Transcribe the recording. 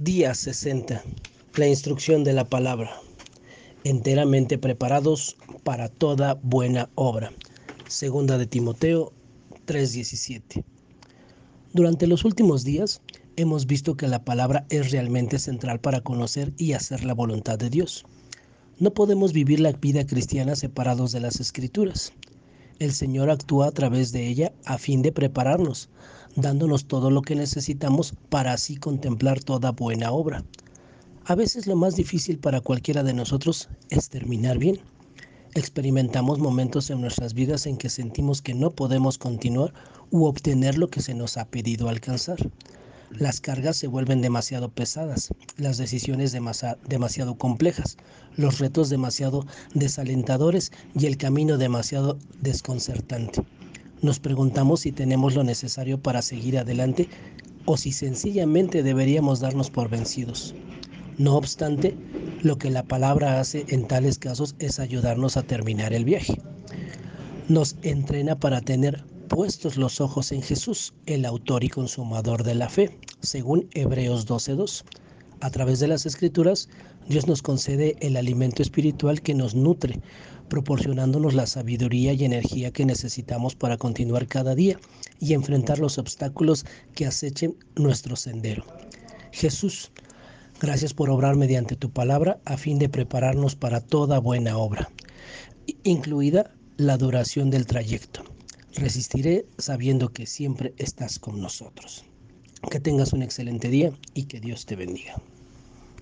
Día 60. La instrucción de la palabra. Enteramente preparados para toda buena obra. Segunda de Timoteo 3:17. Durante los últimos días hemos visto que la palabra es realmente central para conocer y hacer la voluntad de Dios. No podemos vivir la vida cristiana separados de las escrituras. El Señor actúa a través de ella a fin de prepararnos, dándonos todo lo que necesitamos para así contemplar toda buena obra. A veces lo más difícil para cualquiera de nosotros es terminar bien. Experimentamos momentos en nuestras vidas en que sentimos que no podemos continuar u obtener lo que se nos ha pedido alcanzar. Las cargas se vuelven demasiado pesadas, las decisiones demasiado complejas, los retos demasiado desalentadores y el camino demasiado desconcertante. Nos preguntamos si tenemos lo necesario para seguir adelante o si sencillamente deberíamos darnos por vencidos. No obstante, lo que la palabra hace en tales casos es ayudarnos a terminar el viaje. Nos entrena para tener puestos los ojos en Jesús, el autor y consumador de la fe, según Hebreos 12.2. A través de las escrituras, Dios nos concede el alimento espiritual que nos nutre, proporcionándonos la sabiduría y energía que necesitamos para continuar cada día y enfrentar los obstáculos que acechen nuestro sendero. Jesús, gracias por obrar mediante tu palabra a fin de prepararnos para toda buena obra, incluida la duración del trayecto. Resistiré sabiendo que siempre estás con nosotros. Que tengas un excelente día y que Dios te bendiga.